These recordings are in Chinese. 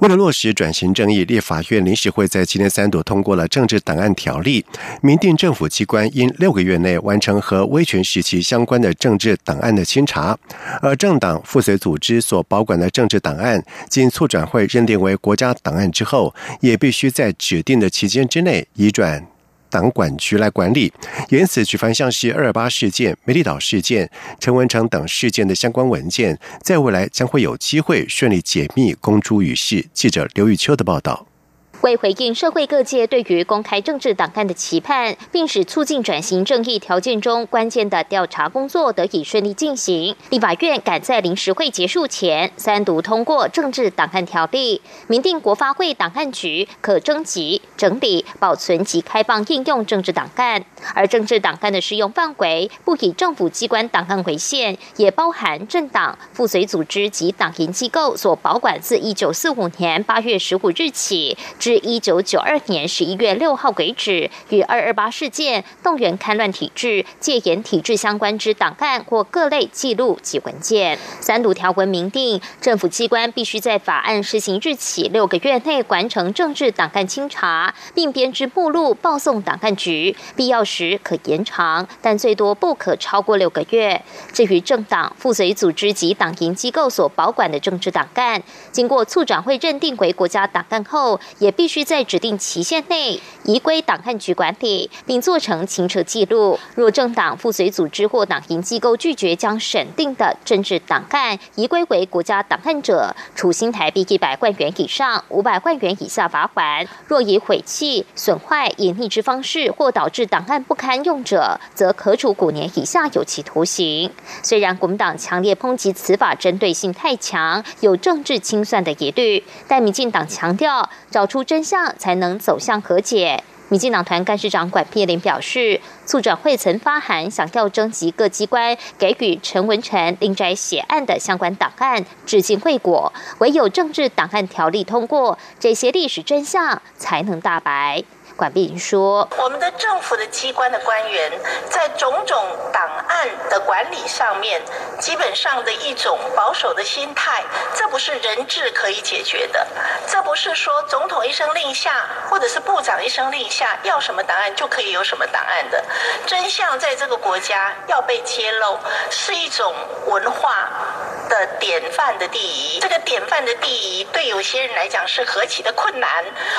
为了落实转型正义，立法院临时会在今天三度通过了政治档案条例，明定政府机关应六个月内完成和威权时期相关的政治档案的清查，而政党附随组织所保管的政治档案，经促转会认定为国家档案之后，也必须在指定的期间之内移转。党管局来管理，因此举凡像是二二八事件、美丽岛事件、陈文成等事件的相关文件，在未来将会有机会顺利解密、公诸于世。记者刘玉秋的报道。为回应社会各界对于公开政治档案的期盼，并使促进转型正义条件中关键的调查工作得以顺利进行，立法院赶在临时会结束前三读通过政治档案条例，明定国发会档案局可征集、整理、保存及开放应用政治档案，而政治档案的适用范围不以政府机关档案为限，也包含政党、附随组织及党营机构所保管自一九四五年八月十五日起。至一九九二年十一月六号为止，与二二八事件、动员戡乱体制、戒严体制相关之档案或各类记录及文件。三读条文明定，政府机关必须在法案施行日起六个月内完成政治档案清查，并编制目录报送档案局，必要时可延长，但最多不可超过六个月。至于政党、附随组织及党营机构所保管的政治档案，经过促转会认定为国家档案后，也必必须在指定期限内移归档案局管理，并做成清澈记录。若政党、附随组织或党营机构拒绝将审定的政治档案移归为国家档案者，处新台币一百万元以上五百万元以下罚款；若以毁弃、损坏、隐匿之方式或导致档案不堪用者，则可处五年以下有期徒刑。虽然国民党强烈抨击此法针对性太强，有政治清算的疑虑，但民进党强调找出。真相才能走向和解。民进党团干事长管碧林表示，促转会曾发函，想要征集各机关给予陈文成林宅血案的相关档案，至今未果。唯有政治档案条例通过，这些历史真相才能大白。管碧云说：“我们的政府的机关的官员在种种档案的管理上面，基本上的一种保守的心态，这不是人治可以解决的。这不是说总统一声令下，或者是部长一声令下，要什么档案就可以有什么档案的。真相在这个国家要被揭露，是一种文化的典范的第一。这个典范的第一，对有些人来讲是何其的困难。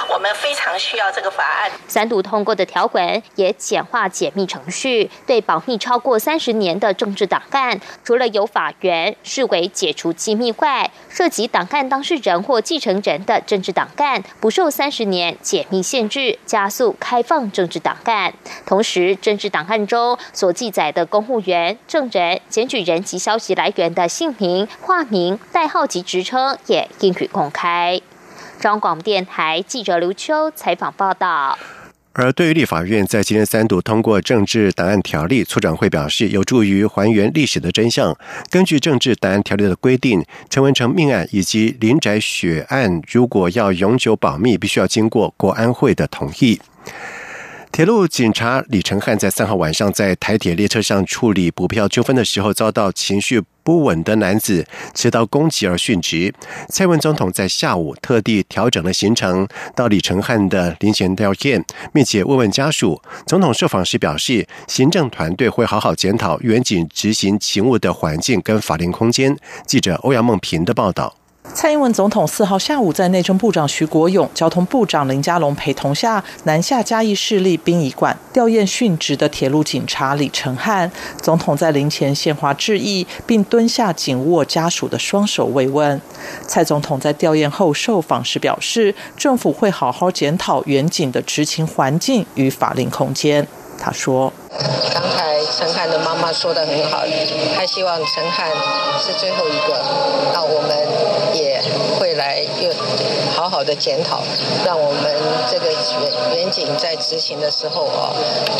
我们非常需要这个法案。”三读通过的条文也简化解密程序，对保密超过三十年的政治档案，除了由法院视为解除机密外，涉及档案当事人或继承人的政治档案不受三十年解密限制，加速开放政治档案。同时，政治档案中所记载的公务员、证人、检举人及消息来源的姓名、化名、代号及职称也应予公开。中广电台记者刘秋采访报道。而对于立法院在今天三度通过政治档案条例，促转会表示有助于还原历史的真相。根据政治档案条例的规定，陈文成命案以及林宅血案，如果要永久保密，必须要经过国安会的同意。铁路警察李成汉在三号晚上在台铁列车上处理补票纠纷的时候，遭到情绪不稳的男子持刀攻击而殉职。蔡文总统在下午特地调整了行程，到李成汉的临前吊唁，并且慰问家属。总统受访时表示，行政团队会好好检讨远景执行勤务的环境跟法令空间。记者欧阳梦平的报道。蔡英文总统四号下午在内政部长徐国勇、交通部长林佳龙陪同下，南下嘉义市立殡仪馆吊唁殉职的铁路警察李成汉。总统在灵前献花致意，并蹲下紧握家属的双手慰问。蔡总统在吊唁后受访时表示，政府会好好检讨远景的执勤环境与法令空间。他说：“陈汉的妈妈说的很好，她希望陈汉是最后一个，那我们也会来又好好的检讨，让我们这个远远景在执行的时候啊，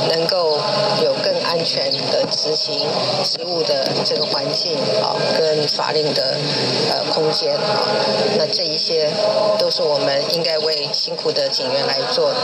能够有更安全的执行职务的这个环境啊，跟法令的呃空间啊，那这一些都是我们应该为辛苦的警员来做的。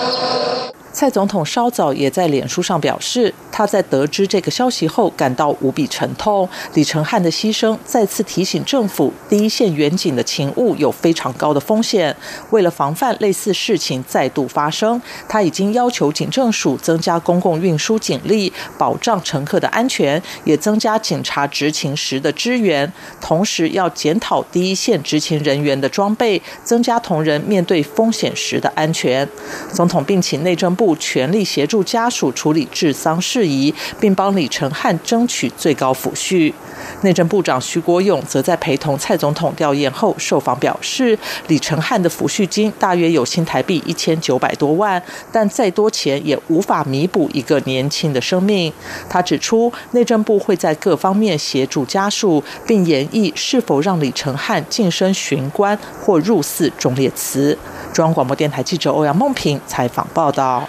蔡总统稍早也在脸书上表示，他在得知这个消息后感到无比沉痛。李承汉的牺牲再次提醒政府，第一线远景的勤务有非常高的风险。为了防范类似事情再度发生，他已经要求警政署增加公共运输警力，保障乘客的安全，也增加警察执勤时的支援。同时，要检讨第一线执勤人员的装备，增加同仁面对风险时的安全。总统并请内政部。全力协助家属处理治丧事宜，并帮李承汉争取最高抚恤。内政部长徐国勇则在陪同蔡总统吊唁后受访表示，李承汉的抚恤金大约有新台币一千九百多万，但再多钱也无法弥补一个年轻的生命。他指出，内政部会在各方面协助家属，并研议是否让李承汉晋升巡官或入祀忠烈祠。中央广播电台记者欧阳梦平采访报道。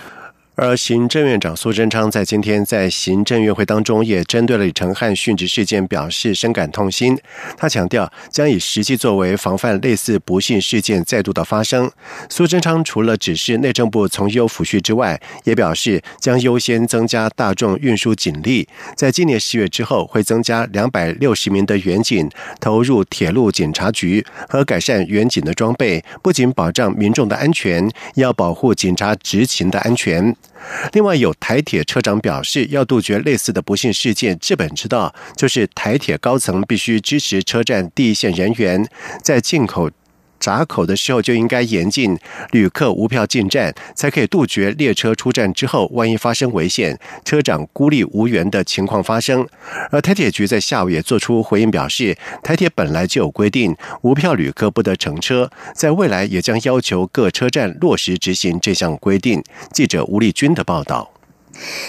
而行政院长苏贞昌在今天在行政院会当中，也针对了李承汉殉职事件表示深感痛心。他强调，将以实际作为防范类似不幸事件再度的发生。苏贞昌除了指示内政部从优抚恤之外，也表示将优先增加大众运输警力，在今年十月之后，会增加两百六十名的远警投入铁路警察局和改善远警的装备，不仅保障民众的安全，要保护警察执勤的安全。另外，有台铁车长表示，要杜绝类似的不幸事件，治本之道就是台铁高层必须支持车站第一线人员在进口。闸口的时候就应该严禁旅客无票进站，才可以杜绝列车出站之后万一发生危险，车长孤立无援的情况发生。而台铁局在下午也做出回应，表示台铁本来就有规定，无票旅客不得乘车，在未来也将要求各车站落实执行这项规定。记者吴丽君的报道。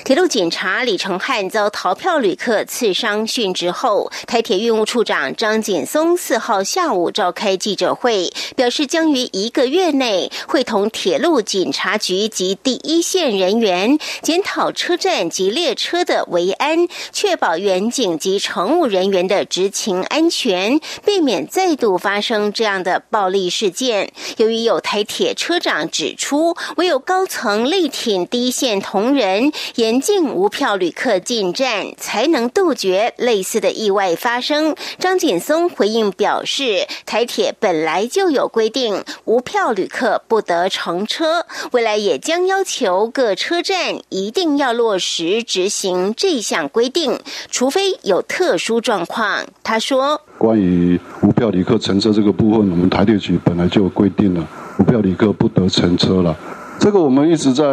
铁路警察李成汉遭逃票旅客刺伤殉职后，台铁运务处长张锦松四号下午召开记者会，表示将于一个月内会同铁路警察局及第一线人员检讨车站及列车的维安，确保员警及乘务人员的执勤安全，避免再度发生这样的暴力事件。由于有台铁车长指出，唯有高层力挺第一线同仁。严禁无票旅客进站，才能杜绝类似的意外发生。张锦松回应表示，台铁本来就有规定，无票旅客不得乘车，未来也将要求各车站一定要落实执行这项规定，除非有特殊状况。他说：“关于无票旅客乘车这个部分，我们台铁局本来就有规定了，无票旅客不得乘车了。”这个我们一直在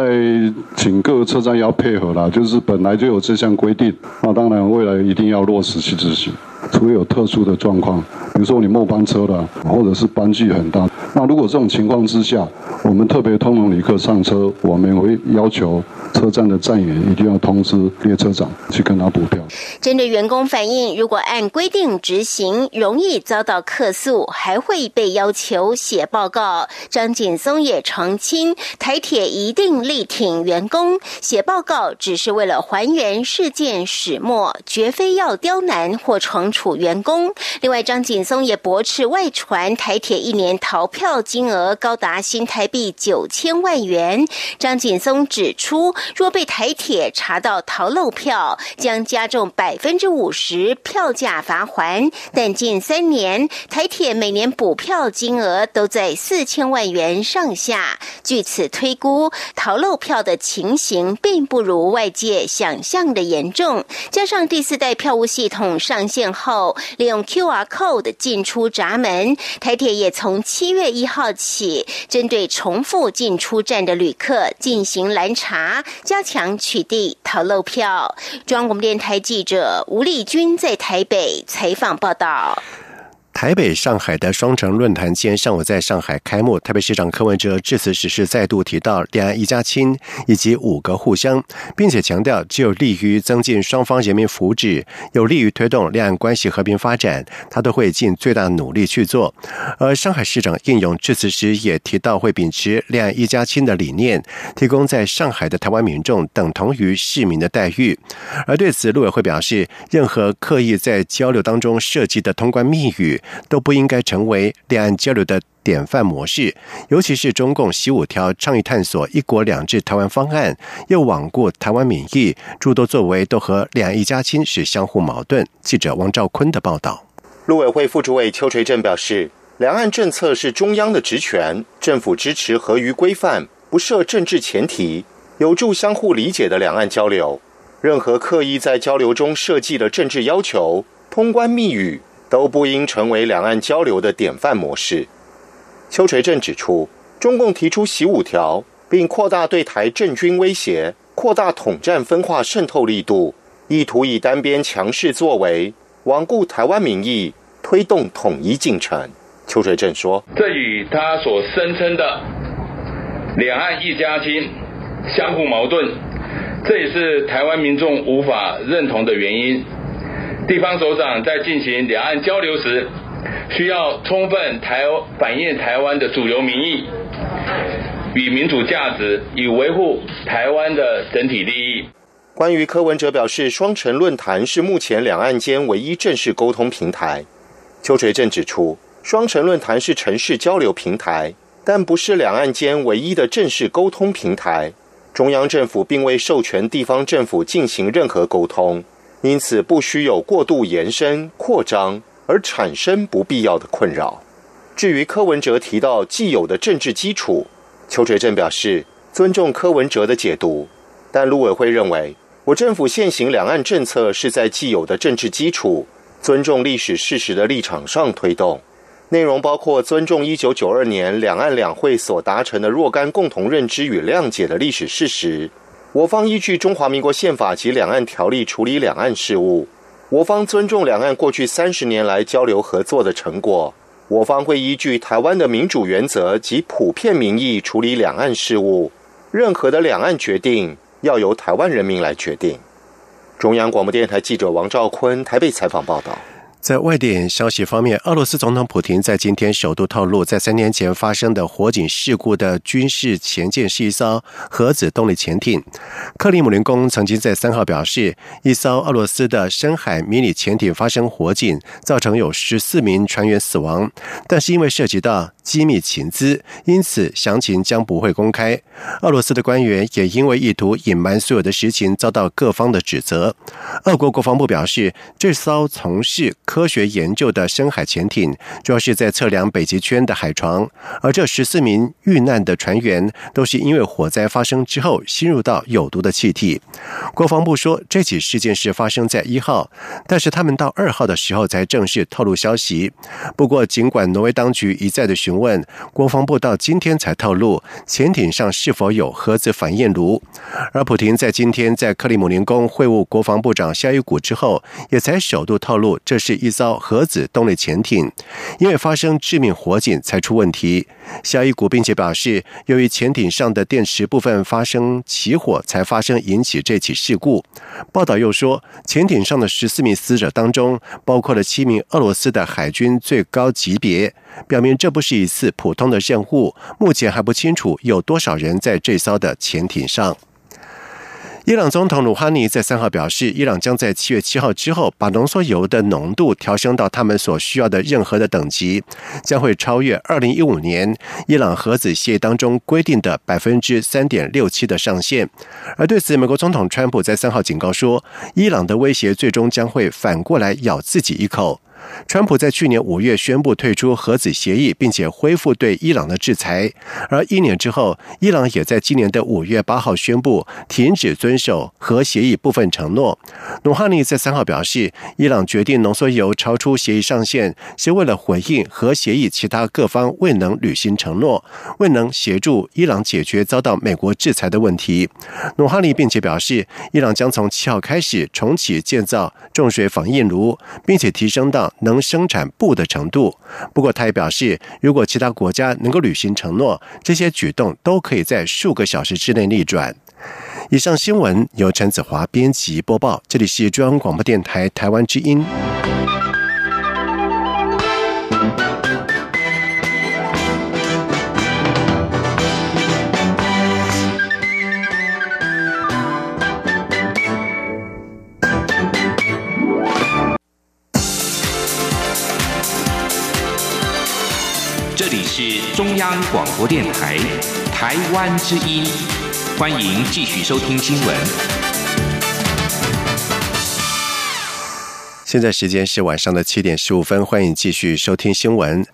请各个车站要配合啦，就是本来就有这项规定，那当然未来一定要落实去执行。除非有特殊的状况，比如说你末班车了，或者是班距很大，那如果这种情况之下，我们特别通融旅客上车，我们会要求车站的站员一定要通知列车长去跟他补票。针对员工反映，如果按规定执行，容易遭到客诉，还会被要求写报告。张锦松也澄清，台铁一定力挺员工，写报告只是为了还原事件始末，绝非要刁难或惩。处员工。另外，张锦松也驳斥外传台铁一年逃票金额高达新台币九千万元。张锦松指出，若被台铁查到逃漏票，将加重百分之五十票价罚还。但近三年台铁每年补票金额都在四千万元上下，据此推估，逃漏票的情形并不如外界想象的严重。加上第四代票务系统上线后，后利用 QR code 进出闸门，台铁也从七月一号起，针对重复进出站的旅客进行拦查，加强取缔逃漏票。中央广播电台记者吴丽君在台北采访报道。台北、上海的双城论坛今天上午在上海开幕。台北市长柯文哲致辞时是再度提到“两岸一家亲”以及“五个互相”，并且强调只有利于增进双方人民福祉，有利于推动两岸关系和平发展，他都会尽最大努力去做。而上海市长应勇致辞时也提到，会秉持“两岸一家亲”的理念，提供在上海的台湾民众等同于市民的待遇。而对此，陆委会表示，任何刻意在交流当中设计的通关密语。都不应该成为两岸交流的典范模式，尤其是中共习五条倡议探索“一国两制”台湾方案，又罔顾台湾民意，诸多作为都和“两岸一家亲”是相互矛盾。记者王兆坤的报道。陆委会副主委邱垂正表示，两岸政策是中央的职权，政府支持合于规范，不设政治前提，有助相互理解的两岸交流。任何刻意在交流中设计的政治要求、通关密语。都不应成为两岸交流的典范模式。邱垂正指出，中共提出“习五条”，并扩大对台政军威胁，扩大统战分化渗透力度，意图以单边强势作为罔顾台湾民意，推动统一进程。邱垂正说：“这与他所声称的两岸一家亲相互矛盾，这也是台湾民众无法认同的原因。”地方首长在进行两岸交流时，需要充分台反映台湾的主流民意与民主价值，以维护台湾的整体利益。关于柯文哲表示，双城论坛是目前两岸间唯一正式沟通平台。邱垂正指出，双城论坛是城市交流平台，但不是两岸间唯一的正式沟通平台。中央政府并未授权地方政府进行任何沟通。因此，不需有过度延伸、扩张而产生不必要的困扰。至于柯文哲提到既有的政治基础，邱垂正表示尊重柯文哲的解读，但陆委会认为，我政府现行两岸政策是在既有的政治基础、尊重历史事实的立场上推动，内容包括尊重一九九二年两岸两会所达成的若干共同认知与谅解的历史事实。我方依据中华民国宪法及两岸条例处理两岸事务。我方尊重两岸过去三十年来交流合作的成果。我方会依据台湾的民主原则及普遍民意处理两岸事务。任何的两岸决定要由台湾人民来决定。中央广播电台记者王兆坤台北采访报道。在外电消息方面，俄罗斯总统普京在今天首度透露，在三年前发生的火警事故的军事前舰是一艘核子动力潜艇。克里姆林宫曾经在三号表示，一艘俄罗斯的深海迷你潜艇发生火警，造成有十四名船员死亡，但是因为涉及到机密情资，因此详情将不会公开。俄罗斯的官员也因为意图隐瞒所有的实情，遭到各方的指责。俄国国防部表示，这艘从事科学研究的深海潜艇，主要是在测量北极圈的海床，而这十四名遇难的船员都是因为火灾发生之后吸入到有毒的气体。国防部说，这起事件是发生在一号，但是他们到二号的时候才正式透露消息。不过，尽管挪威当局一再的询问，国防部到今天才透露潜艇上是否有核子反应炉。而普廷在今天在克里姆林宫会晤国防部长肖伊古之后，也才首度透露这是。一艘核子动力潜艇因为发生致命火警才出问题。肖伊古并且表示，由于潜艇上的电池部分发生起火，才发生引起这起事故。报道又说，潜艇上的十四名死者当中，包括了七名俄罗斯的海军最高级别，表明这不是一次普通的任务。目前还不清楚有多少人在这艘的潜艇上。伊朗总统鲁哈尼在三号表示，伊朗将在七月七号之后把浓缩铀的浓度调升到他们所需要的任何的等级，将会超越二零一五年伊朗核子协议当中规定的百分之三点六七的上限。而对此，美国总统川普在三号警告说，伊朗的威胁最终将会反过来咬自己一口。川普在去年五月宣布退出核子协议，并且恢复对伊朗的制裁。而一年之后，伊朗也在今年的五月八号宣布停止遵守核协议部分承诺。努哈尼在三号表示，伊朗决定浓缩铀超出协议上限，是为了回应核协议其他各方未能履行承诺，未能协助伊朗解决遭到美国制裁的问题。努哈尼并且表示，伊朗将从七号开始重启建造重水反应炉，并且提升到。能生产布的程度。不过，他也表示，如果其他国家能够履行承诺，这些举动都可以在数个小时之内逆转。以上新闻由陈子华编辑播报，这里是中央广播电台台湾之音。是中央广播电台台湾之音。欢迎继续收听新闻。现在时间是晚上的七点十五分，欢迎继续收听新闻。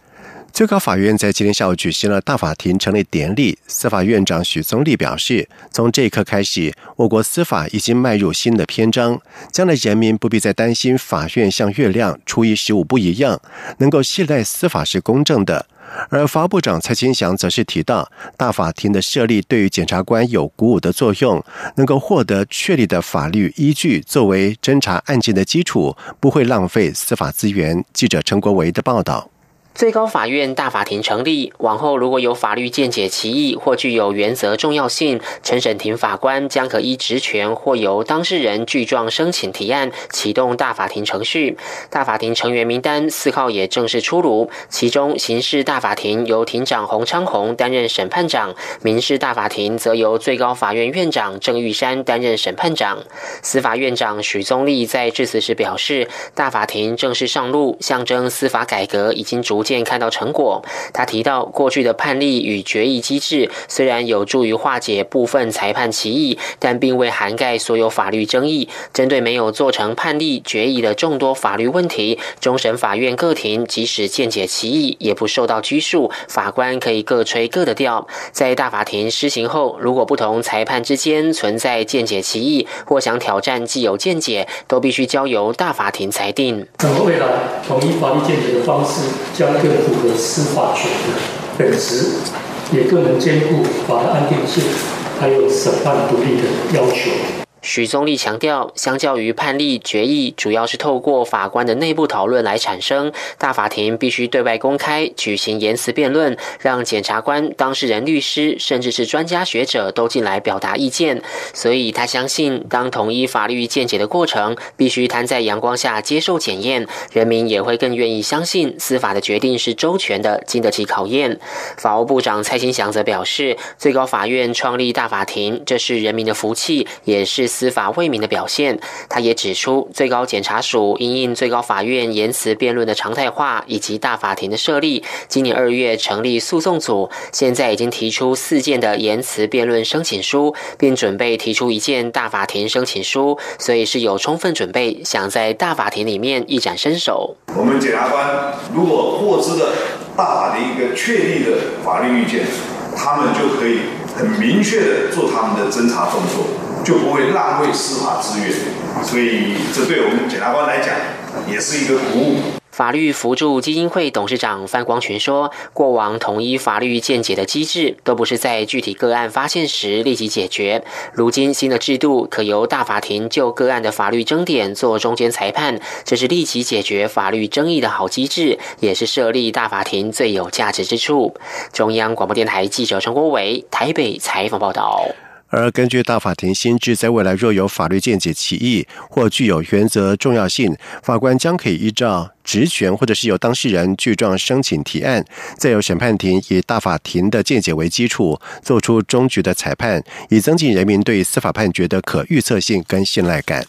最高法院在今天下午举行了大法庭成立典礼，司法院长许宗力表示，从这一刻开始，我国司法已经迈入新的篇章，将来人民不必再担心法院像月亮初一十五不一样，能够信赖司法是公正的。而法部长蔡清祥则是提到，大法庭的设立对于检察官有鼓舞的作用，能够获得确立的法律依据作为侦查案件的基础，不会浪费司法资源。记者陈国维的报道。最高法院大法庭成立，往后如果有法律见解歧义或具有原则重要性，陈审庭法官将可依职权或由当事人具状申请提案，启动大法庭程序。大法庭成员名单四号也正式出炉，其中刑事大法庭由庭长洪昌宏担任审判长，民事大法庭则由最高法院院长郑玉山担任审判长。司法院长许宗力在致辞时表示，大法庭正式上路，象征司法改革已经逐。见看到成果，他提到过去的判例与决议机制虽然有助于化解部分裁判歧义，但并未涵盖所有法律争议。针对没有做成判例决议的众多法律问题，终审法院各庭即使见解歧义，也不受到拘束，法官可以各吹各的调。在大法庭施行后，如果不同裁判之间存在见解歧义，或想挑战既有见解，都必须交由大法庭裁定。那么未来统一法律见解的方式将。更符合司法权的本质，也更能兼顾法的安定性，还有审判独立的要求。许宗立强调，相较于判例决议，主要是透过法官的内部讨论来产生。大法庭必须对外公开举行言辞辩论，让检察官、当事人、律师，甚至是专家学者都进来表达意见。所以他相信，当统一法律见解的过程必须摊在阳光下接受检验，人民也会更愿意相信司法的决定是周全的，经得起考验。法务部长蔡清祥则表示，最高法院创立大法庭，这是人民的福气，也是。司法为民的表现，他也指出，最高检察署因应最高法院言辞辩论的常态化，以及大法庭的设立，今年二月成立诉讼组，现在已经提出四件的言辞辩论申请书，并准备提出一件大法庭申请书，所以是有充分准备，想在大法庭里面一展身手。我们检察官如果获知的大法庭一个确立的法律意见，他们就可以很明确的做他们的侦查动作。就不会浪费司法资源，所以这对我们检察官来讲也是一个鼓舞。法律扶助基金会董事长范光群说：“过往统一法律见解的机制，都不是在具体个案发现时立即解决。如今新的制度，可由大法庭就个案的法律争点做中间裁判，这是立即解决法律争议的好机制，也是设立大法庭最有价值之处。”中央广播电台记者陈国伟台北采访报道。而根据大法庭新制，在未来若有法律见解歧义或具有原则重要性，法官将可以依照职权或者是由当事人具状申请提案，再由审判庭以大法庭的见解为基础，做出终局的裁判，以增进人民对司法判决的可预测性跟信赖感。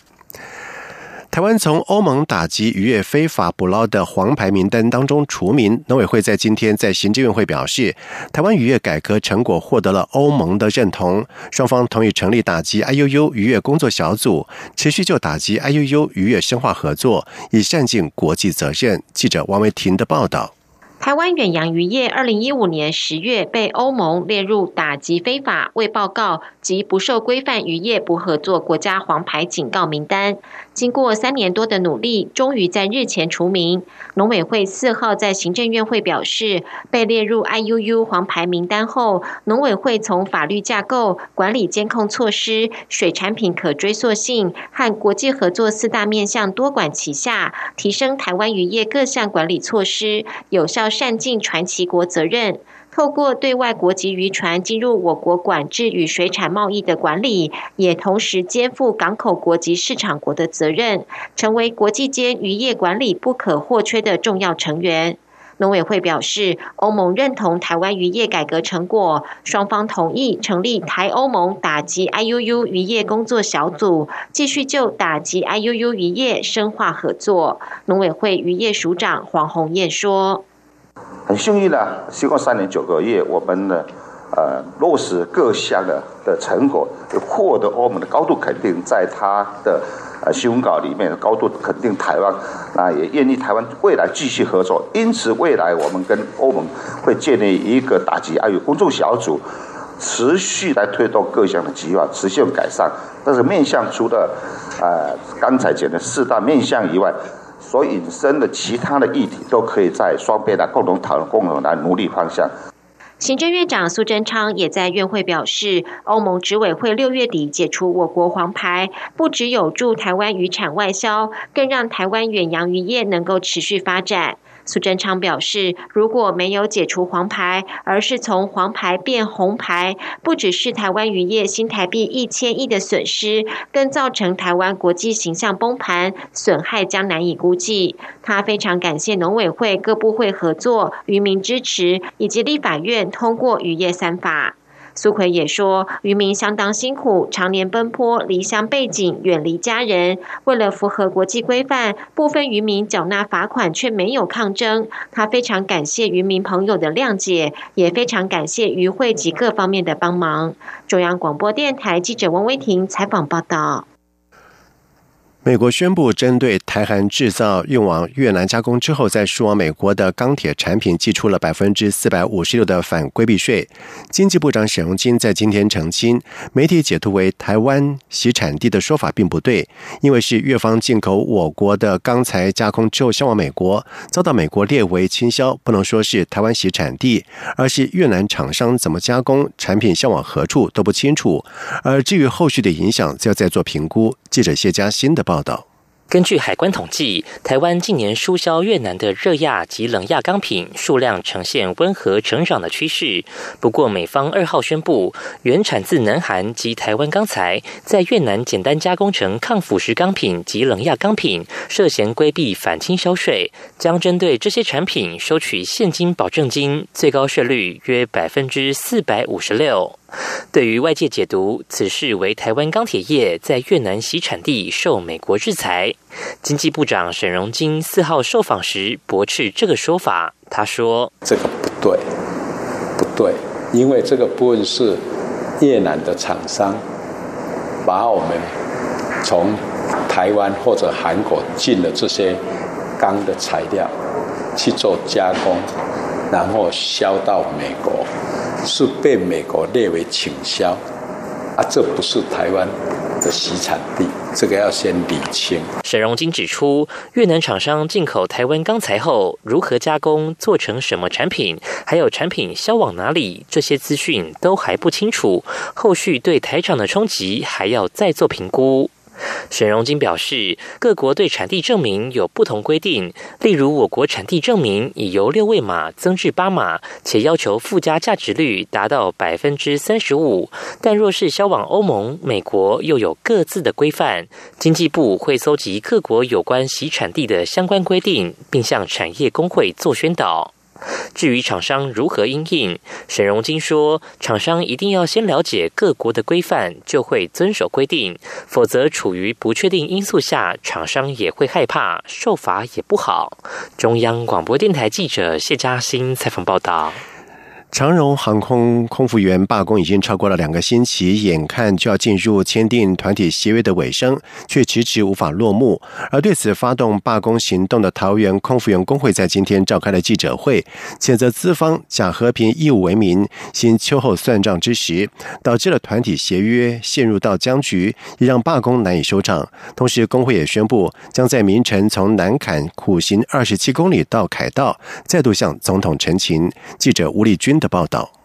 台湾从欧盟打击渔业非法捕捞的黄牌名单当中除名，农委会在今天在行政院会表示，台湾渔业改革成果获得了欧盟的认同，双方同意成立打击 IUU 渔业工作小组，持续就打击 IUU 渔业深化合作，以善尽国际责任。记者王维婷的报道。台湾远洋渔业二零一五年十月被欧盟列入打击非法未报告及不受规范渔业不合作国家黄牌警告名单。经过三年多的努力，终于在日前除名。农委会四号在行政院会表示，被列入 IUU 黄牌名单后，农委会从法律架构、管理监控措施、水产品可追溯性和国际合作四大面向多管齐下，提升台湾渔业各项管理措施，有效善尽传奇国责任。透过对外国籍渔船进入我国管制与水产贸易的管理，也同时肩负港口国籍市场国的责任，成为国际间渔业管理不可或缺的重要成员。农委会表示，欧盟认同台湾渔业改革成果，双方同意成立台欧盟打击 IUU 渔业工作小组，继续就打击 IUU 渔业深化合作。农委会渔业署长黄宏燕说。很幸运呢，经过三年九个月，我们呢，呃，落实各项的的成果，获得欧盟的高度肯定，在他的呃新闻稿里面高度肯定台湾，那也愿意台湾未来继续合作。因此，未来我们跟欧盟会建立一个打击爱与公众小组，持续来推动各项的计划，持续改善。但是面向除了呃刚才讲的四大面向以外。所引申的其他的议题，都可以在双边来共同讨论、共同来努力方向。行政院长苏贞昌也在院会表示，欧盟执委会六月底解除我国黄牌，不只有助台湾渔产外销，更让台湾远洋渔业能够持续发展。苏贞昌表示，如果没有解除黄牌，而是从黄牌变红牌，不只是台湾渔业新台币一千亿的损失，更造成台湾国际形象崩盘，损害将难以估计。他非常感谢农委会各部会合作、渔民支持，以及立法院通过渔业三法。苏奎也说，渔民相当辛苦，常年奔波，离乡背井，远离家人。为了符合国际规范，部分渔民缴纳罚款却没有抗争。他非常感谢渔民朋友的谅解，也非常感谢渔会及各方面的帮忙。中央广播电台记者王威婷采访报道。美国宣布，针对台韩制造运往越南加工之后再输往美国的钢铁产品，寄出了百分之四百五十六的反规避税。经济部长沈荣金在今天澄清，媒体解读为台湾洗产地的说法并不对，因为是越方进口我国的钢材加工之后销往美国，遭到美国列为倾销，不能说是台湾洗产地，而是越南厂商怎么加工产品销往何处都不清楚。而至于后续的影响，就要再做评估。记者谢佳欣的。报道。根据海关统计，台湾近年输销越南的热轧及冷轧钢品数量呈现温和成长的趋势。不过，美方二号宣布，原产自南韩及台湾钢材在越南简单加工成抗腐蚀钢品及冷轧钢品，涉嫌规避反倾销税，将针对这些产品收取现金保证金，最高税率约百分之四百五十六。对于外界解读此事为台湾钢铁业在越南洗产地受美国制裁，经济部长沈荣金四号受访时驳斥这个说法。他说：“这个不对，不对，因为这个部分是越南的厂商把我们从台湾或者韩国进的这些钢的材料去做加工，然后销到美国。”是被美国列为倾销，啊，这不是台湾的洗产地，这个要先理清。沈荣金指出，越南厂商进口台湾钢材后，如何加工做成什么产品，还有产品销往哪里，这些资讯都还不清楚，后续对台厂的冲击还要再做评估。沈荣金表示，各国对产地证明有不同规定。例如，我国产地证明已由六位码增至八码，且要求附加价值率达到百分之三十五。但若是销往欧盟、美国，又有各自的规范。经济部会搜集各国有关洗产地的相关规定，并向产业工会做宣导。至于厂商如何应应，沈荣金说，厂商一定要先了解各国的规范，就会遵守规定；否则处于不确定因素下，厂商也会害怕，受罚也不好。中央广播电台记者谢嘉欣采访报道。长荣航空空服员罢工已经超过了两个星期，眼看就要进入签订团体协约的尾声，却迟迟无法落幕。而对此发动罢工行动的桃园空服员工会在今天召开了记者会，谴责资方假和平义务为名，行秋后算账之时，导致了团体协约陷入到僵局，也让罢工难以收场。同时，工会也宣布将在明晨从南坎苦行二十七公里到凯道，再度向总统陈情。记者吴立军。的报道。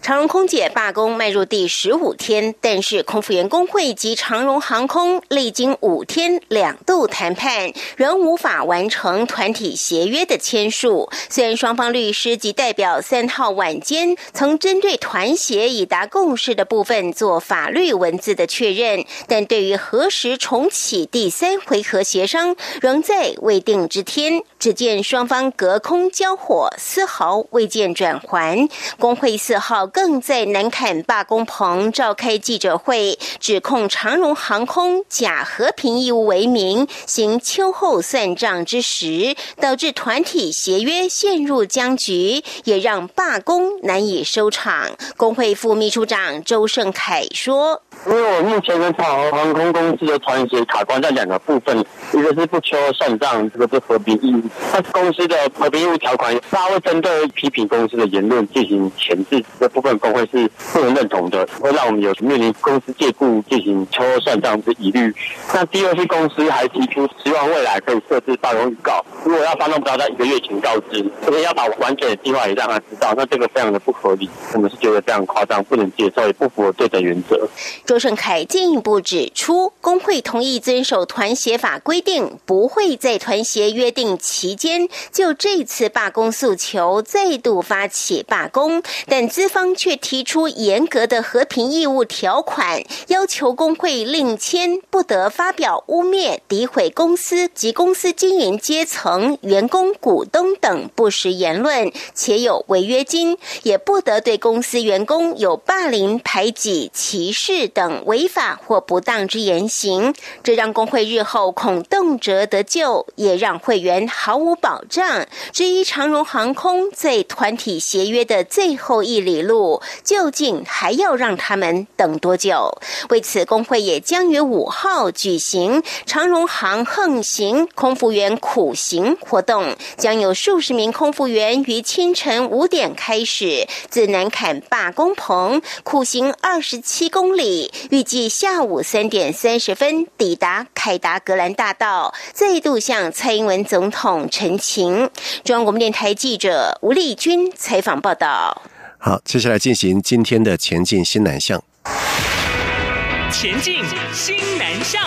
长荣空姐罢工迈入第十五天，但是空服员工会及长荣航空历经五天两度谈判，仍无法完成团体协约的签署。虽然双方律师及代表三号晚间曾针对团协已达共识的部分做法律文字的确认，但对于何时重启第三回合协商，仍在未定之天。只见双方隔空交火，丝毫未见转圜。工会。四号更在南坎罢工棚召开记者会，指控长荣航空假和平义务为名行秋后算账之时，导致团体协约陷入僵局，也让罢工难以收场。工会副秘书长周胜凯说：“因为我目前跟长荣航空公司的团协卡关在两个部分，一个是不秋后算账，这个是和平义务。那公司的和平义务条款，大会针对批评公司的言论进行前置。”这部分工会是不能认同的，会让我们有面临公司借故进行秋后算账之疑虑。那第二是公司还提出希望未来可以设置罢工预告，如果要发动，不要在一个月前告知，这个要把完整的计划也让他知道。那这个非常的不合理，我们是觉得非常夸张，不能接受，也不符合对等原则。周胜凯进一步指出，工会同意遵守团协法规定，不会在团协约定期间就这次罢工诉求再度发起罢工，但。资方却提出严格的和平义务条款，要求工会另签不得发表污蔑、诋毁公司及公司经营阶层、员工、股东等不实言论，且有违约金；也不得对公司员工有霸凌、排挤、歧视等违法或不当之言行。这让工会日后恐动辄得咎，也让会员毫无保障。至于长荣航空在团体协约的最后一。里路究竟还要让他们等多久？为此，工会也将于五号举行长荣航横行空服员苦行活动，将有数十名空服员于清晨五点开始自南坎罢工棚苦行二十七公里，预计下午三点三十分抵达凯达格兰大道，再度向蔡英文总统陈情。中央广播电台记者吴丽君采访报道。好，接下来进行今天的前进新南向。前进新南向。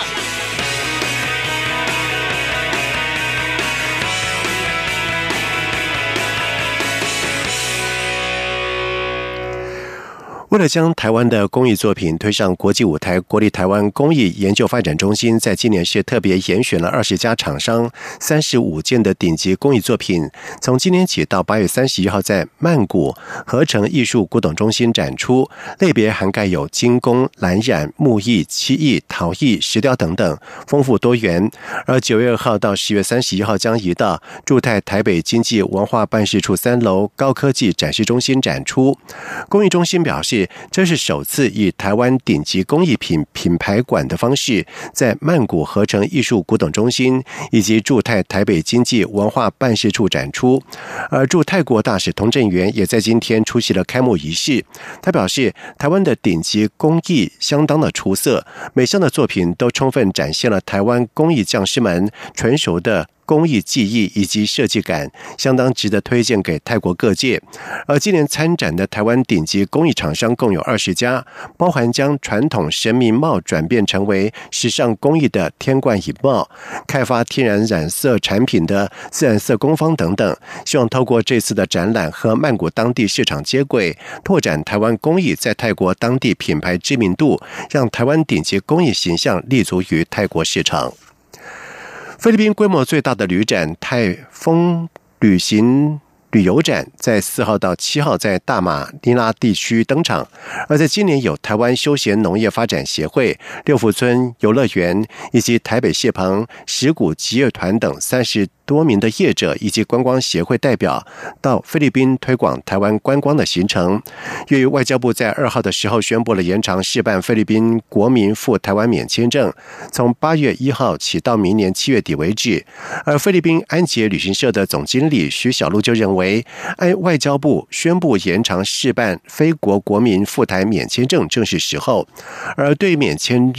为了将台湾的公益作品推上国际舞台，国立台湾公益研究发展中心在今年是特别严选了二十家厂商、三十五件的顶级公益作品，从今年起到八月三十一号在曼谷合成艺术古董中心展出，类别涵盖有金工、蓝染、木艺、漆艺、陶艺、石雕等等，丰富多元。而九月二号到十月三十一号将移到驻泰台北经济文化办事处三楼高科技展示中心展出。公益中心表示。这是首次以台湾顶级工艺品品牌馆的方式，在曼谷合成艺术古董中心以及驻泰台北经济文化办事处展出。而驻泰国大使童振源也在今天出席了开幕仪式。他表示，台湾的顶级工艺相当的出色，每项的作品都充分展现了台湾工艺匠师们纯熟的。工艺技艺以及设计感相当值得推荐给泰国各界。而今年参展的台湾顶级工艺厂商共有二十家，包含将传统神明帽转变成为时尚工艺的天冠以帽，开发天然染色产品的自然色工坊等等。希望透过这次的展览和曼谷当地市场接轨，拓展台湾工艺在泰国当地品牌知名度，让台湾顶级工艺形象立足于泰国市场。菲律宾规模最大的旅展——泰丰旅行旅游展在四号到七号在大马尼拉地区登场，而在今年有台湾休闲农业发展协会、六福村游乐园以及台北谢鹏石鼓吉乐团等三十。多名的业者以及观光协会代表到菲律宾推广台湾观光的行程。由于外交部在二号的时候宣布了延长试办菲律宾国民赴台湾免签证，从八月一号起到明年七月底为止。而菲律宾安捷旅行社的总经理徐小璐就认为，为按外交部宣布延长试办非国国民赴台免签证正是时候。而对免签。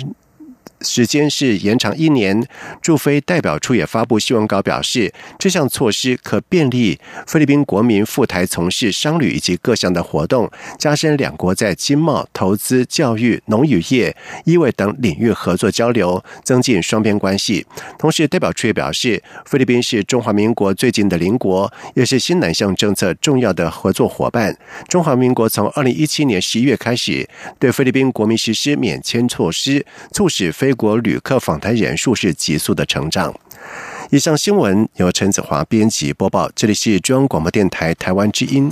时间是延长一年。驻菲代表处也发布新闻稿表示，这项措施可便利菲律宾国民赴台从事商旅以及各项的活动，加深两国在经贸、投资、教育、农渔业、医卫等领域合作交流，增进双边关系。同时，代表处也表示，菲律宾是中华民国最近的邻国，也是新南向政策重要的合作伙伴。中华民国从二零一七年十一月开始对菲律宾国民实施免签措施，促使菲。国旅客访谈人数是急速的成长。以上新闻由陈子华编辑播报，这里是中央广播电台台湾之音。